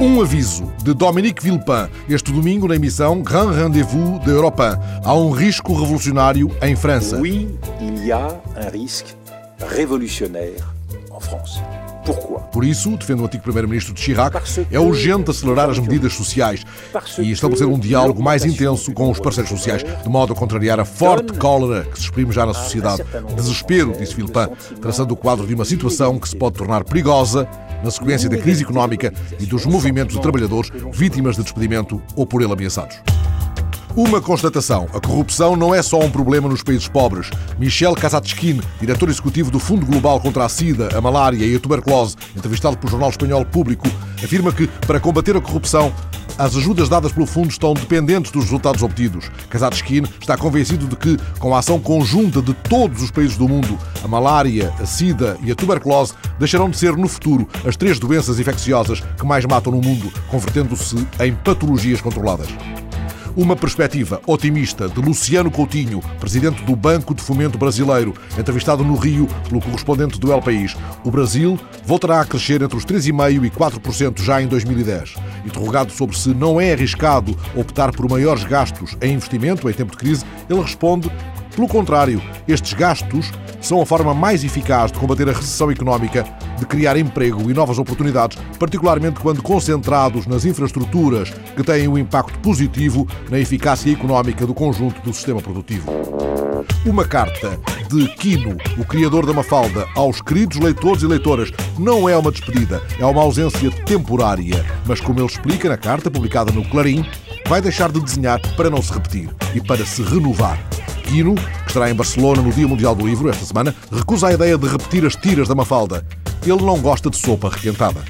Um aviso de Dominique Villepin este domingo na emissão Grand Rendez-vous de Europe 1. Há um risco revolucionário em França. Oui, il y a un risque révolutionnaire en France. Pourquoi Por isso, defende o antigo primeiro-ministro de Chirac, é urgente acelerar as medidas sociais e estabelecer um diálogo mais intenso com os parceiros sociais, de modo a contrariar a forte cólera que se exprime já na sociedade. Desespero, disse Villepin, traçando o quadro de uma situação que se pode tornar perigosa na sequência da crise económica e dos movimentos de trabalhadores vítimas de despedimento ou por ele ameaçados. Uma constatação: a corrupção não é só um problema nos países pobres. Michel Kazatskin, diretor executivo do Fundo Global contra a SIDA, a malária e a tuberculose, entrevistado pelo jornal espanhol Público, afirma que, para combater a corrupção, as ajudas dadas pelo fundo estão dependentes dos resultados obtidos. Kazatskin está convencido de que, com a ação conjunta de todos os países do mundo, a malária, a sida e a tuberculose deixarão de ser, no futuro, as três doenças infecciosas que mais matam no mundo, convertendo-se em patologias controladas. Uma perspectiva otimista de Luciano Coutinho, presidente do Banco de Fomento Brasileiro, entrevistado no Rio pelo correspondente do El País. O Brasil voltará a crescer entre os 3,5% e 4% já em 2010. Interrogado sobre se não é arriscado optar por maiores gastos em investimento em tempo de crise, ele responde pelo contrário, estes gastos são a forma mais eficaz de combater a recessão económica, de criar emprego e novas oportunidades, particularmente quando concentrados nas infraestruturas que têm um impacto positivo na eficácia económica do conjunto do sistema produtivo. Uma carta de Quino, o criador da Mafalda, aos queridos leitores e leitoras, não é uma despedida, é uma ausência temporária. Mas, como ele explica na carta publicada no Clarim, vai deixar de desenhar para não se repetir e para se renovar. Quino, que estará em Barcelona no Dia Mundial do Livro esta semana, recusa a ideia de repetir as tiras da Mafalda. Ele não gosta de sopa requentada.